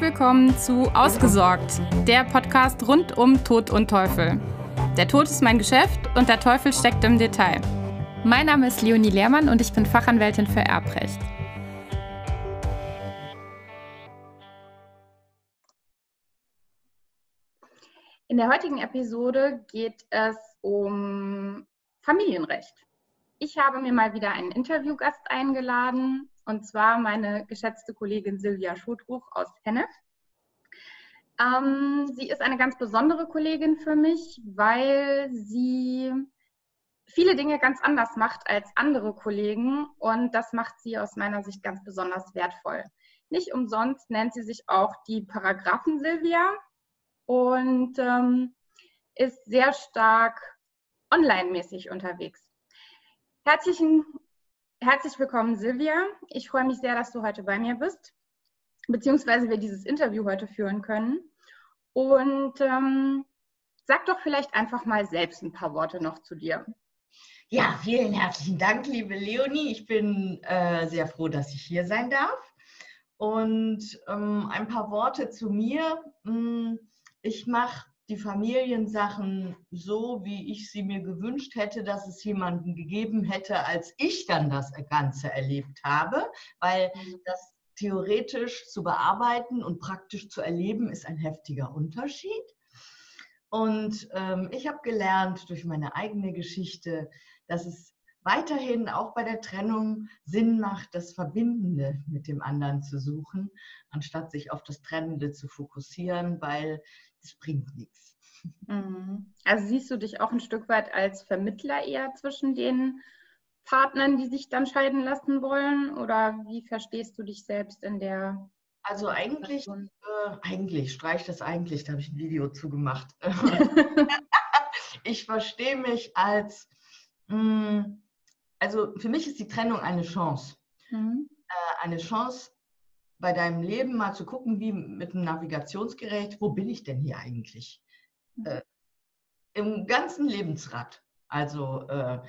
Willkommen zu Ausgesorgt, der Podcast rund um Tod und Teufel. Der Tod ist mein Geschäft und der Teufel steckt im Detail. Mein Name ist Leonie Lehrmann und ich bin Fachanwältin für Erbrecht. In der heutigen Episode geht es um Familienrecht. Ich habe mir mal wieder einen Interviewgast eingeladen, und zwar meine geschätzte Kollegin Silvia Schotruch aus Hennef. Ähm, sie ist eine ganz besondere Kollegin für mich, weil sie viele Dinge ganz anders macht als andere Kollegen und das macht sie aus meiner Sicht ganz besonders wertvoll. Nicht umsonst nennt sie sich auch die Paragraphen Silvia und ähm, ist sehr stark online-mäßig unterwegs. Herzlichen, herzlich willkommen, Silvia. Ich freue mich sehr, dass du heute bei mir bist, beziehungsweise wir dieses Interview heute führen können. Und ähm, sag doch vielleicht einfach mal selbst ein paar Worte noch zu dir. Ja, vielen herzlichen Dank, liebe Leonie. Ich bin äh, sehr froh, dass ich hier sein darf. Und ähm, ein paar Worte zu mir. Hm, ich mache die Familiensachen so, wie ich sie mir gewünscht hätte, dass es jemanden gegeben hätte, als ich dann das Ganze erlebt habe, weil mhm. das theoretisch zu bearbeiten und praktisch zu erleben ist ein heftiger Unterschied. Und ähm, ich habe gelernt durch meine eigene Geschichte, dass es weiterhin auch bei der Trennung Sinn macht, das Verbindende mit dem anderen zu suchen, anstatt sich auf das Trennende zu fokussieren, weil es bringt nichts. Mhm. Also siehst du dich auch ein Stück weit als Vermittler eher zwischen den Partnern, die sich dann scheiden lassen wollen? Oder wie verstehst du dich selbst in der also eigentlich, äh, eigentlich, streich das eigentlich, da habe ich ein Video zugemacht. ich verstehe mich als, mh, mm, also für mich ist die Trennung eine Chance. Mhm. Äh, eine Chance, bei deinem Leben mal zu gucken, wie mit einem Navigationsgerät, wo bin ich denn hier eigentlich? Mhm. Äh, Im ganzen Lebensrad. Also äh,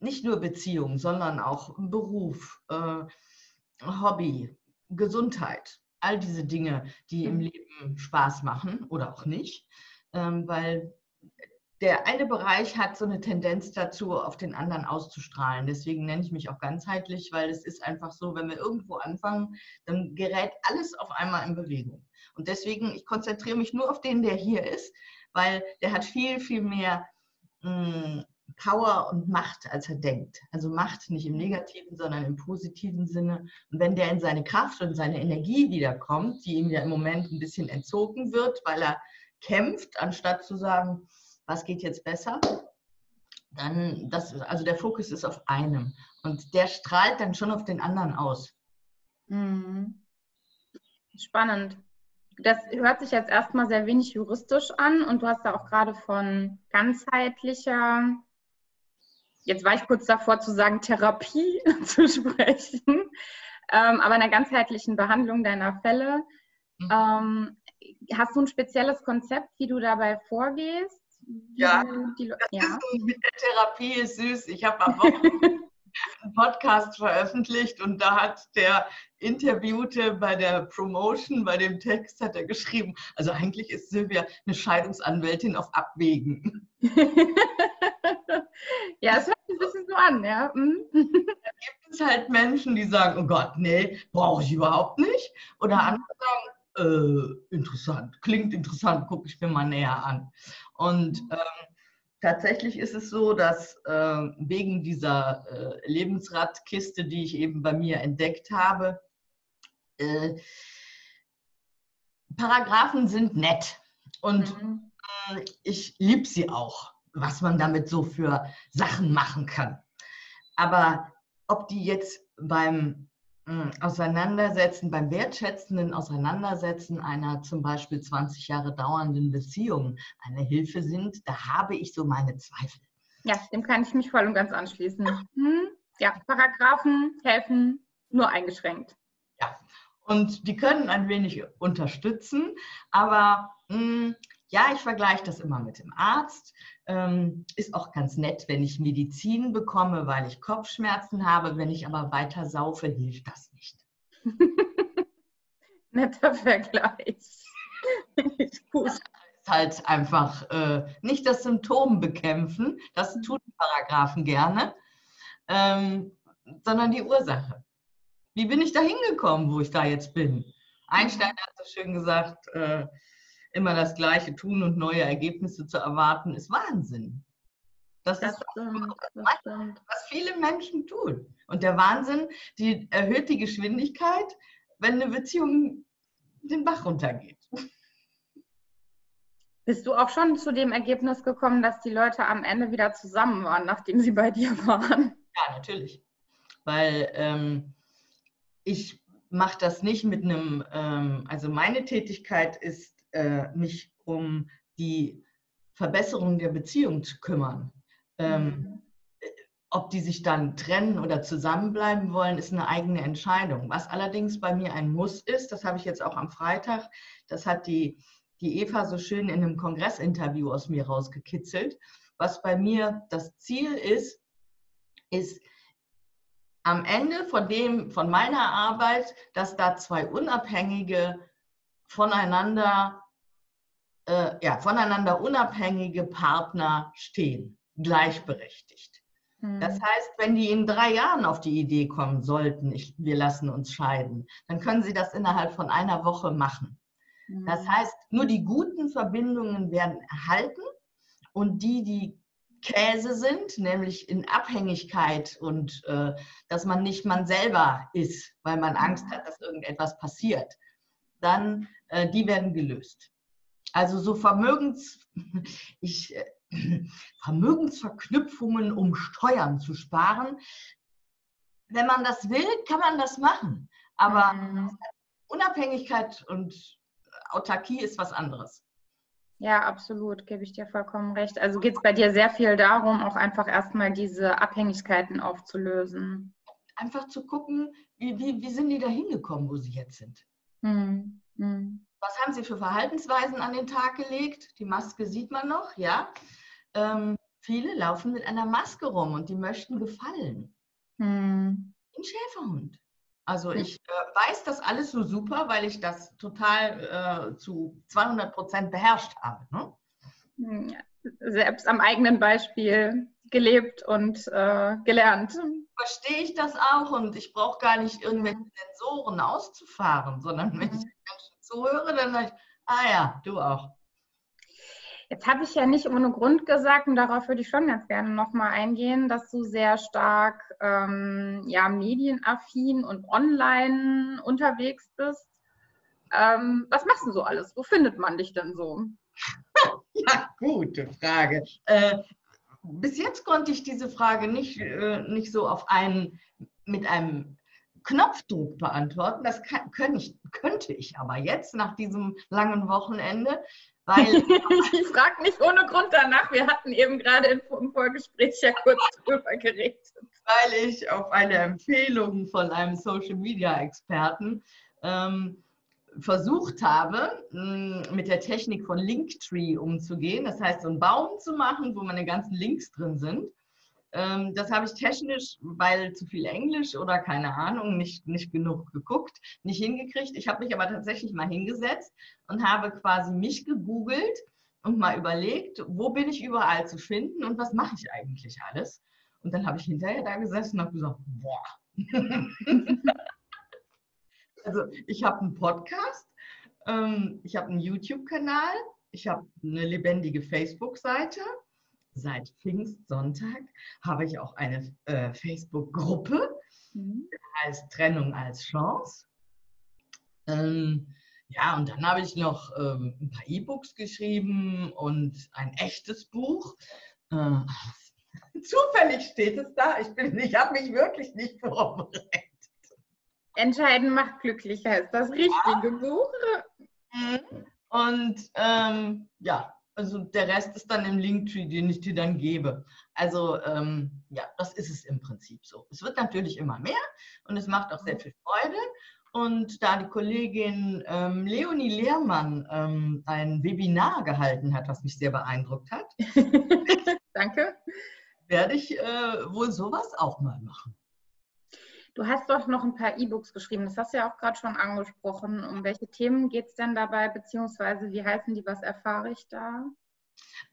nicht nur Beziehung, sondern auch Beruf, äh, Hobby, Gesundheit, all diese Dinge, die im mhm. Leben Spaß machen oder auch nicht. Ähm, weil der eine Bereich hat so eine Tendenz dazu, auf den anderen auszustrahlen. Deswegen nenne ich mich auch ganzheitlich, weil es ist einfach so, wenn wir irgendwo anfangen, dann gerät alles auf einmal in Bewegung. Und deswegen, ich konzentriere mich nur auf den, der hier ist, weil der hat viel, viel mehr mh, hm, Power und Macht, als er denkt. Also Macht nicht im negativen, sondern im positiven Sinne. Und wenn der in seine Kraft und seine Energie wiederkommt, die ihm ja im Moment ein bisschen entzogen wird, weil er kämpft, anstatt zu sagen, was geht jetzt besser? Dann, das, also der Fokus ist auf einem und der strahlt dann schon auf den anderen aus. Mhm. Spannend. Das hört sich jetzt erstmal sehr wenig juristisch an und du hast da auch gerade von ganzheitlicher, jetzt war ich kurz davor zu sagen, Therapie zu sprechen, ähm, aber einer ganzheitlichen Behandlung deiner Fälle. Mhm. Ähm, hast du ein spezielles Konzept, wie du dabei vorgehst? Ja, die, das ja. Ist, mit der Therapie ist süß. Ich habe am Wochenende einen Podcast veröffentlicht und da hat der Interviewte bei der Promotion, bei dem Text, hat er geschrieben, also eigentlich ist Silvia eine Scheidungsanwältin auf Abwägen. ja, es hört sich ein bisschen so an, ja. Mhm. Da gibt es halt Menschen, die sagen, oh Gott, nee, brauche ich überhaupt nicht. Oder mhm. andere sagen, äh, interessant, klingt interessant, gucke ich mir mal näher an. Und mhm. ähm, tatsächlich ist es so, dass äh, wegen dieser äh, Lebensradkiste, die ich eben bei mir entdeckt habe, äh, Paragraphen sind nett und mhm. Äh, ich liebe sie auch, was man damit so für Sachen machen kann. Aber ob die jetzt beim Auseinandersetzen, beim wertschätzenden Auseinandersetzen einer zum Beispiel 20 Jahre dauernden Beziehung eine Hilfe sind, da habe ich so meine Zweifel. Ja, dem kann ich mich voll und ganz anschließen. Hm, ja, Paragraphen helfen nur eingeschränkt. Ja, und die können ein wenig unterstützen, aber mh, hm, ja, ich vergleiche das immer mit dem Arzt. Ähm, ist auch ganz nett, wenn ich Medizin bekomme, weil ich Kopfschmerzen habe. Wenn ich aber weiter saufe, hilft das nicht. Netter Vergleich. Gut. Das ist halt einfach äh, nicht das Symptom bekämpfen, das tun Paragraphen gerne, ähm, sondern die Ursache. Wie bin ich da hingekommen, wo ich da jetzt bin? Einstein hat so schön gesagt, äh, immer das Gleiche tun und neue Ergebnisse zu erwarten, ist Wahnsinn. Das, das ist stimmt, das was viele Menschen tun. Und der Wahnsinn, die erhöht die Geschwindigkeit, wenn eine Beziehung den Bach runtergeht. Bist du auch schon zu dem Ergebnis gekommen, dass die Leute am Ende wieder zusammen waren, nachdem sie bei dir waren? Ja, natürlich. Weil ähm, ich mache das nicht mit einem, ähm, also meine Tätigkeit ist, äh, mich um die Verbesserung der Beziehung zu kümmern. Ähm, mhm. Ob die sich dann trennen oder zusammenbleiben wollen, ist eine eigene Entscheidung. Was allerdings bei mir ein Muss ist, das habe ich jetzt auch am Freitag, das hat die, die Eva so schön in einem Kongressinterview aus mir rausgekitzelt. Was bei mir das Ziel ist, ist am Ende von dem, von meiner Arbeit, dass da zwei unabhängige, voneinander, äh, ja, voneinander unabhängige Partner stehen, gleichberechtigt. Mhm. Das heißt, wenn die in drei Jahren auf die Idee kommen sollten, ich, wir lassen uns scheiden, dann können sie das innerhalb von einer Woche machen. Mhm. Das heißt, nur die guten Verbindungen werden erhalten und die, die Käse sind, nämlich in Abhängigkeit und äh, dass man nicht man selber ist, weil man Angst hat, dass irgendetwas passiert, dann äh, die werden gelöst. Also so Vermögens, ich, äh, Vermögensverknüpfungen, um Steuern zu sparen. Wenn man das will, kann man das machen. Aber mhm. Unabhängigkeit und Autarkie ist was anderes. Ja, absolut, gebe ich dir vollkommen recht. Also geht es bei dir sehr viel darum, auch einfach erstmal diese Abhängigkeiten aufzulösen. Einfach zu gucken, wie, wie, wie sind die da hingekommen, wo sie jetzt sind. Hm. Hm. Was haben sie für Verhaltensweisen an den Tag gelegt? Die Maske sieht man noch, ja. Ähm, viele laufen mit einer Maske rum und die möchten gefallen. Hm. Ein Schäferhund. Also ich äh, weiß das alles so super, weil ich das total äh, zu 200 Prozent beherrscht habe. Ne? Hm, selbst am eigenen Beispiel gelebt und äh, gelernt. Verstehe ich das auch und ich brauche gar nicht irgendwelche Sensoren auszufahren, sondern wenn ich. Zuhöre, dann sage ich, ah ja, du auch. Jetzt habe ich ja nicht ohne Grund gesagt, und darauf würde ich schon ganz gerne nochmal eingehen, dass du sehr stark ähm, ja, medienaffin und online unterwegs bist. Ähm, was machst du so alles? Wo findet man dich denn so? ja, gute Frage. Äh, bis jetzt konnte ich diese Frage nicht, äh, nicht so auf einen, mit einem Knopfdruck beantworten. Das kann, könnte, ich, könnte ich aber jetzt nach diesem langen Wochenende, weil, ich frage nicht ohne Grund danach. Wir hatten eben gerade im Vorgespräch ja kurz drüber geredet. Weil ich auf eine Empfehlung von einem Social Media Experten ähm, versucht habe, mm, mit der Technik von Linktree umzugehen. Das heißt, so einen Baum zu machen, wo meine ganzen Links drin sind. Ähm, das habe ich technisch, weil zu viel Englisch oder keine Ahnung, nicht, nicht genug geguckt, nicht hingekriegt. Ich habe mich aber tatsächlich mal hingesetzt und habe quasi mich gegoogelt und mal überlegt, wo bin ich überall zu finden und was mache ich eigentlich alles. Und dann habe ich hinterher da gesessen und habe gesagt, boah. also ich habe einen Podcast, ähm, ich habe einen YouTube-Kanal, ich habe eine lebendige Facebook-Seite seit Pfingstsonntag habe ich auch eine äh, Facebook-Gruppe, mhm. heißt Trennung als Chance. Ähm, ja, und dann habe ich noch ähm, ein paar E-Books geschrieben und ein echtes Buch. Äh, zufällig steht es da. Ich, ich habe mich wirklich nicht vorbereitet. Entscheiden macht glücklicher ist das richtige ja. Buch. Und ähm, ja, also der Rest ist dann im Linktree, den ich dir dann gebe. Also ähm, ja, das ist es im Prinzip so. Es wird natürlich immer mehr und es macht auch sehr viel Freude. Und da die Kollegin ähm, Leonie Lehrmann ähm, ein Webinar gehalten hat, was mich sehr beeindruckt hat, danke, werde ich äh, wohl sowas auch mal machen. Du hast doch noch ein paar E-Books geschrieben, das hast du ja auch gerade schon angesprochen. Um welche Themen geht es denn dabei, beziehungsweise wie heißen die, was erfahre ich da?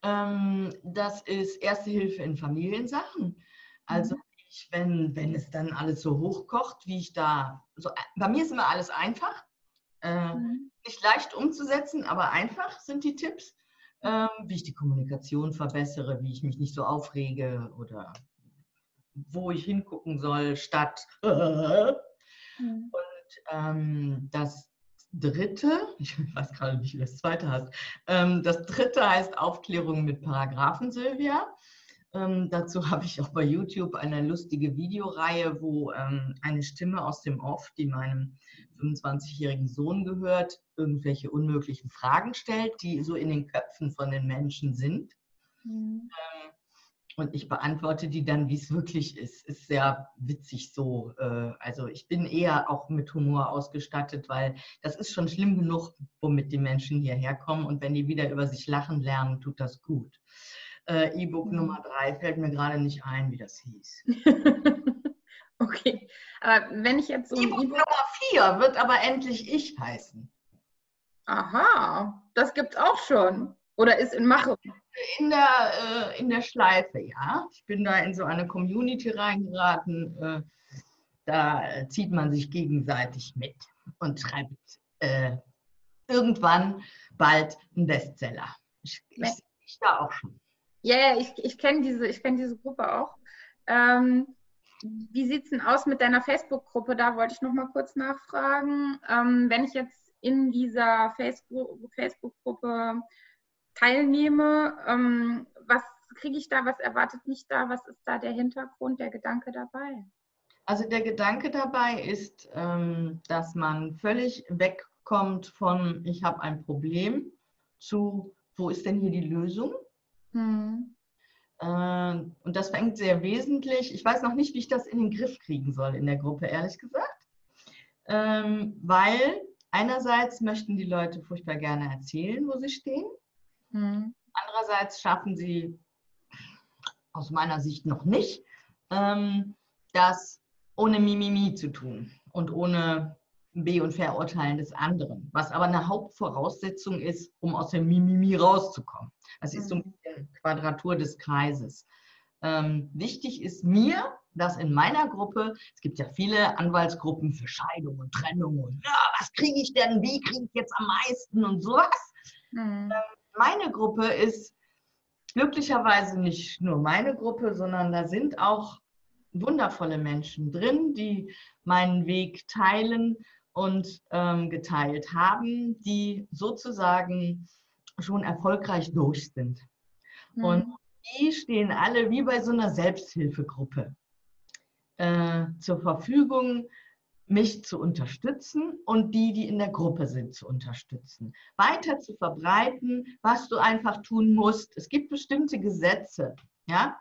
Ähm, das ist Erste Hilfe in Familiensachen. Also mhm. ich, wenn, wenn es dann alles so hochkocht, wie ich da, so, bei mir ist immer alles einfach. Äh, mhm. Nicht leicht umzusetzen, aber einfach sind die Tipps. Ähm, wie ich die Kommunikation verbessere, wie ich mich nicht so aufrege oder wo ich hingucken soll, statt. Mhm. Und ähm, das dritte, ich weiß gerade nicht, wie das zweite heißt, ähm, das dritte heißt Aufklärung mit Paragraphen, Silvia. Ähm, dazu habe ich auch bei YouTube eine lustige Videoreihe, wo ähm, eine Stimme aus dem Off, die meinem 25-jährigen Sohn gehört, irgendwelche unmöglichen Fragen stellt, die so in den Köpfen von den Menschen sind. Mhm. Ähm, und ich beantworte die dann, wie es wirklich ist. Ist sehr witzig so. Äh, also ich bin eher auch mit Humor ausgestattet, weil das ist schon schlimm genug, womit die Menschen hierher kommen. Und wenn die wieder über sich lachen lernen, tut das gut. Äh, E-Book mhm. Nummer drei fällt mir gerade nicht ein, wie das hieß. okay, aber wenn ich jetzt so E-Book e Nummer vier wird aber endlich ich heißen. Aha, das gibt's auch schon. Oder ist in Mache? In der, äh, in der Schleife, ja. Ich bin da in so eine Community reingeraten. Äh, da zieht man sich gegenseitig mit und schreibt äh, irgendwann bald einen Bestseller. Ich, ich, ich da auch schon. Ja, yeah, ich, ich kenne diese, kenn diese Gruppe auch. Ähm, wie sieht es denn aus mit deiner Facebook-Gruppe? Da wollte ich noch mal kurz nachfragen. Ähm, wenn ich jetzt in dieser Facebook-Gruppe teilnehme, ähm, was kriege ich da, was erwartet mich da, was ist da der Hintergrund, der Gedanke dabei? Also der Gedanke dabei ist, ähm, dass man völlig wegkommt von, ich habe ein Problem, zu, wo ist denn hier die Lösung? Hm. Äh, und das fängt sehr wesentlich. Ich weiß noch nicht, wie ich das in den Griff kriegen soll in der Gruppe, ehrlich gesagt. Ähm, weil einerseits möchten die Leute furchtbar gerne erzählen, wo sie stehen. Mhm. Andererseits schaffen sie aus meiner Sicht noch nicht, ähm, das ohne Mimimi zu tun und ohne Be- und Verurteilen des anderen, was aber eine Hauptvoraussetzung ist, um aus dem Mimimi rauszukommen. Das ist so ein bisschen Quadratur des Kreises. Ähm, wichtig ist mir, dass in meiner Gruppe, es gibt ja viele Anwaltsgruppen für Scheidung und Trennung und ja, was kriege ich denn, wie kriege ich jetzt am meisten und sowas. Mhm. Ähm, meine Gruppe ist glücklicherweise nicht nur meine Gruppe, sondern da sind auch wundervolle Menschen drin, die meinen Weg teilen und ähm, geteilt haben, die sozusagen schon erfolgreich durch sind. Mhm. Und die stehen alle wie bei so einer Selbsthilfegruppe äh, zur Verfügung, mich zu unterstützen und die, die in der Gruppe sind, zu unterstützen. Weiter zu verbreiten, was du einfach tun musst. Es gibt bestimmte Gesetze, ja,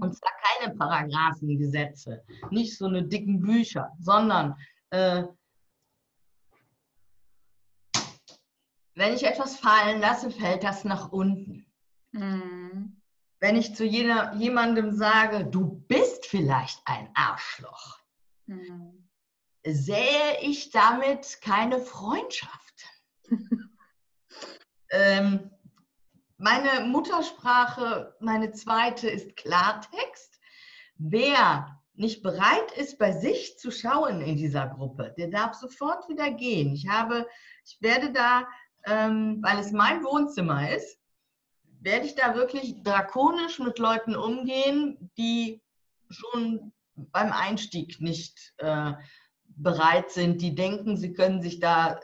und zwar keine Paragraphengesetze, nicht so eine dicken Bücher, sondern äh, wenn ich etwas fallen lasse, fällt das nach unten. Mhm. Wenn ich zu jener, jemandem sage, du bist vielleicht ein Arschloch, mhm sähe ich damit keine Freundschaft. ähm, meine Muttersprache, meine zweite ist Klartext. Wer nicht bereit ist, bei sich zu schauen in dieser Gruppe, der darf sofort wieder gehen. Ich habe, ich werde da, ähm, weil es mein Wohnzimmer ist, werde ich da wirklich drakonisch mit Leuten umgehen, die schon beim Einstieg nicht äh, bereit sind, die denken, sie können sich da,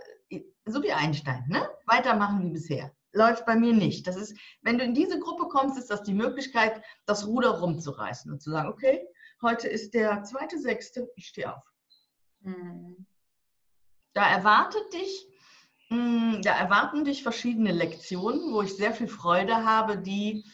so wie Einstein, ne? weitermachen wie bisher. Läuft bei mir nicht. Das ist, wenn du in diese Gruppe kommst, ist das die Möglichkeit, das Ruder rumzureißen und zu sagen, okay, heute ist der zweite Sechste, ich stehe auf. Mhm. Da erwartet dich, hm, da erwarten dich verschiedene Lektionen, wo ich sehr viel Freude habe, die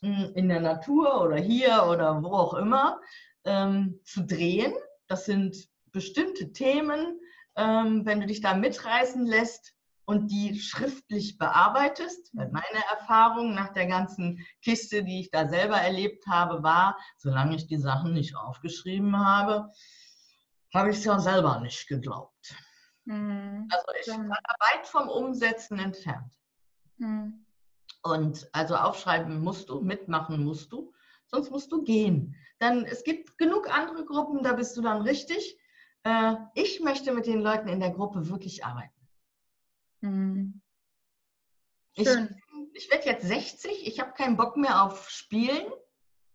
hm, in der Natur oder hier oder wo auch immer ähm, zu drehen. Das sind bestimmte Themen, ähm, wenn du dich da mitreißen lässt und die schriftlich bearbeitest, weil meine Erfahrung nach der ganzen Kiste, die ich da selber erlebt habe, war, solange ich die Sachen nicht aufgeschrieben habe, habe ich es ja selber nicht geglaubt. Mhm. Also ich war weit vom Umsetzen entfernt. Mhm. Und also aufschreiben musst du, mitmachen musst du, sonst musst du gehen. Dann es gibt genug andere Gruppen, da bist du dann richtig. Äh, ich möchte mit den Leuten in der Gruppe wirklich arbeiten. Mhm. Ich, ich werde jetzt 60, ich habe keinen Bock mehr auf Spielen.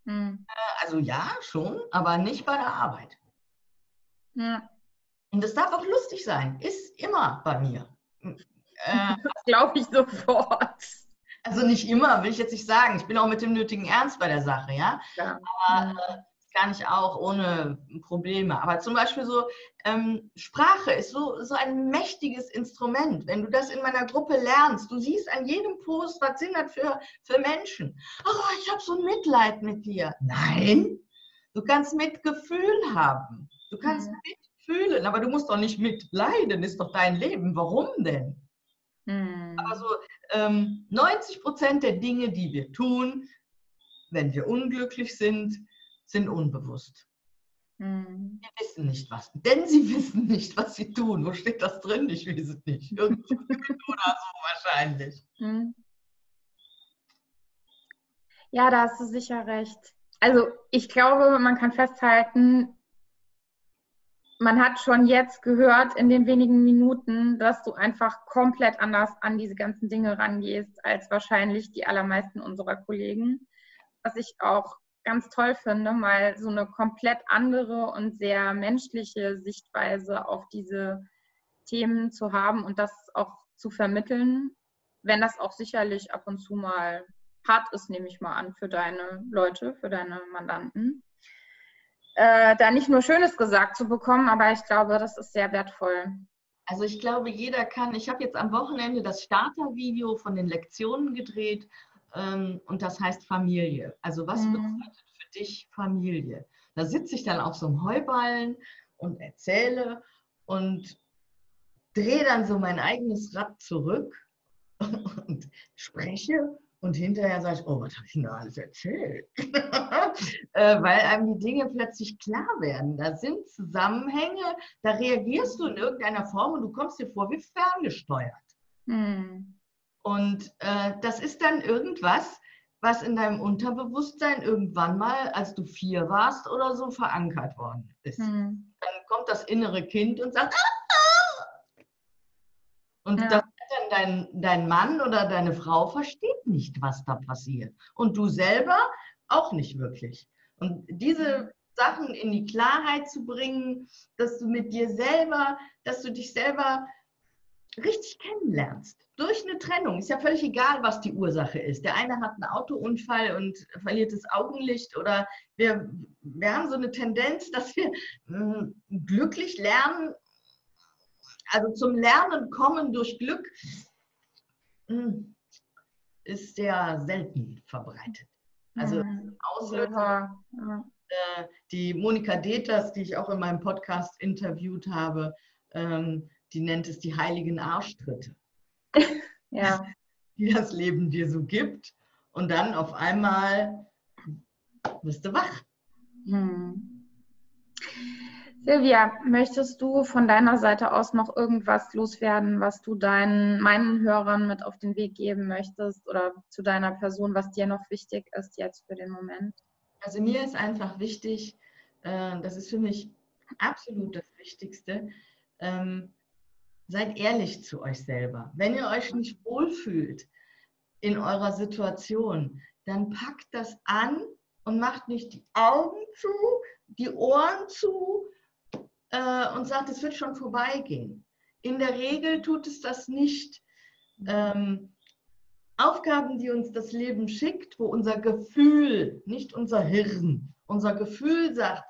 Mhm. Also ja, schon, aber nicht bei der Arbeit. Ja. Und es darf auch lustig sein, ist immer bei mir. Äh, das glaube ich sofort. Also nicht immer, will ich jetzt nicht sagen. Ich bin auch mit dem nötigen Ernst bei der Sache, ja. ja. Aber äh, kann ich auch ohne Probleme. Aber zum Beispiel so ähm, Sprache ist so, so ein mächtiges Instrument. Wenn du das in meiner Gruppe lernst, du siehst an jedem Post, was sind das für, für Menschen. Oh, ich habe so ein Mitleid mit dir. Nein, du kannst Mitgefühl haben. Du kannst mhm. mitfühlen, aber du musst doch nicht mitleiden, ist doch dein Leben. Warum denn? Mhm. Aber so ähm, 90 Prozent der Dinge, die wir tun, wenn wir unglücklich sind, sind unbewusst. Mhm. Die wissen nicht was. Denn sie wissen nicht, was sie tun. Wo steht das drin? Ich weiß es nicht. Irgendwo oder so wahrscheinlich. Mhm. Ja, da hast du sicher recht. Also ich glaube, man kann festhalten, man hat schon jetzt gehört in den wenigen Minuten, dass du einfach komplett anders an diese ganzen Dinge rangehst als wahrscheinlich die allermeisten unserer Kollegen. Was ich auch ganz toll finde, mal so eine komplett andere und sehr menschliche Sichtweise auf diese Themen zu haben und das auch zu vermitteln, wenn das auch sicherlich ab und zu mal hart ist, nehme ich mal an, für deine Leute, für deine Mandanten. Äh, da nicht nur Schönes gesagt zu bekommen, aber ich glaube, das ist sehr wertvoll. Also ich glaube, jeder kann, ich habe jetzt am Wochenende das Startervideo von den Lektionen gedreht ähm, und das heißt Familie. Also was mhm. bedeutet für dich Familie? Da sitze ich dann auf so einem Heuballen und erzähle und drehe dann so mein eigenes Rad zurück und spreche und hinterher sage ich, oh, was habe ich denn da alles erzählt? äh, weil einem die Dinge plötzlich klar werden. Da sind Zusammenhänge, da reagierst du in irgendeiner Form und du kommst dir vor wie ferngesteuert. Hm. Und äh, das ist dann irgendwas, was in deinem Unterbewusstsein irgendwann mal, als du vier warst oder so, verankert worden ist. Hm. Dann kommt das innere Kind und sagt, ah! und ja. das dann dein, dein Mann oder deine Frau versteht nicht, was da passiert. Und du selber auch nicht wirklich. Und diese Sachen in die Klarheit zu bringen, dass du mit dir selber, dass du dich selber richtig kennenlernst. Durch eine Trennung. Ist ja völlig egal, was die Ursache ist. Der eine hat einen Autounfall und verliert das Augenlicht oder wir, wir haben so eine Tendenz, dass wir mh, hm, glücklich lernen, also zum Lernen kommen durch Glück hm, ist sehr selten verbreitet. Also mhm. Auslöser, ja. äh, die Monika Deters, die ich auch in meinem Podcast interviewt habe, ähm, die nennt es die heiligen Arschtritte. ja. Die das Leben dir so gibt. Und dann auf einmal bist du wach. Hm. Silvia, möchtest du von deiner Seite aus noch irgendwas loswerden, was du deinen, meinen Hörern mit auf den Weg geben möchtest oder zu deiner Person, was dir noch wichtig ist jetzt für den Moment? Also mir ist einfach wichtig, äh, das ist für mich absolut das Wichtigste, ähm, seid ehrlich zu euch selber. Wenn ihr euch nicht wohlfühlt in eurer Situation, dann packt das an und macht nicht die Augen zu, die Ohren zu äh, und sagt, es wird schon vorbeigehen. In der Regel tut es das nicht. Ähm, Aufgaben, die uns das Leben schickt, wo unser Gefühl, nicht unser Hirn, unser Gefühl sagt,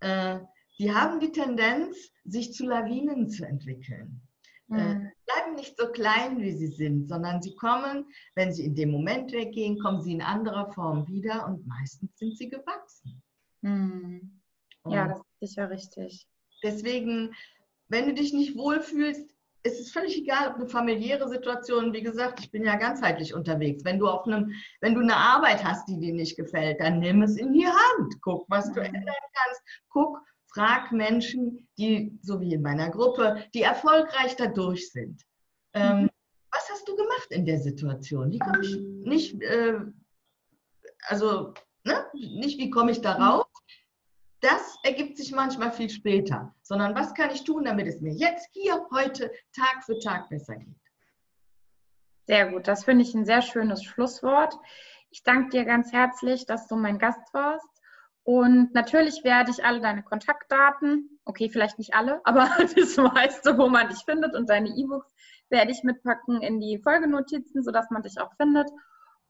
äh, die haben die Tendenz, sich zu Lawinen zu entwickeln. Äh, mhm. Äh, bleiben nicht so klein, wie sie sind, sondern sie kommen, wenn sie in dem Moment weggehen, kommen sie in anderer Form wieder und meistens sind sie gewachsen. Mhm. Ja, das ist sicher richtig. Deswegen, wenn du dich nicht wohlfühlst, ist es völlig egal, ob eine familiäre Situation, wie gesagt, ich bin ja ganzheitlich unterwegs. Wenn du auf einem, wenn du eine Arbeit hast, die dir nicht gefällt, dann nimm es in die Hand. Guck, was du mhm. ändern kannst. Guck, frag Menschen, die, so wie in meiner Gruppe, die erfolgreich dadurch sind. Ähm, mhm. was hast du gemacht in der Situation? Wie komme ich nicht, äh, also ne? nicht, wie komme ich da raus? Das ergibt sich manchmal viel später, sondern was kann ich tun, damit es mir jetzt, hier, heute, Tag für Tag besser geht? Sehr gut, das finde ich ein sehr schönes Schlusswort. Ich danke dir ganz herzlich, dass du mein Gast warst. Und natürlich werde ich alle deine Kontaktdaten, okay, vielleicht nicht alle, aber das meiste, wo man dich findet und deine E-Books werde ich mitpacken in die Folgenotizen, sodass man dich auch findet.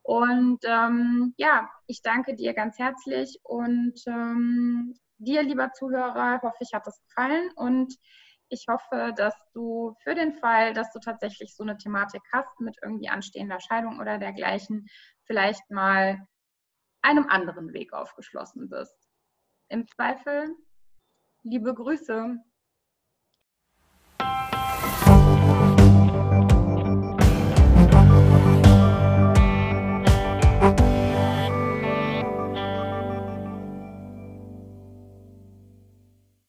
Und ähm, ja, ich danke dir ganz herzlich und ähm, dir, lieber Zuhörer, hoffe ich, hat es gefallen und ich hoffe, dass du für den Fall, dass du tatsächlich so eine Thematik hast mit irgendwie anstehender Scheidung oder dergleichen, vielleicht mal einem anderen Weg aufgeschlossen bist. Im Zweifel, liebe Grüße.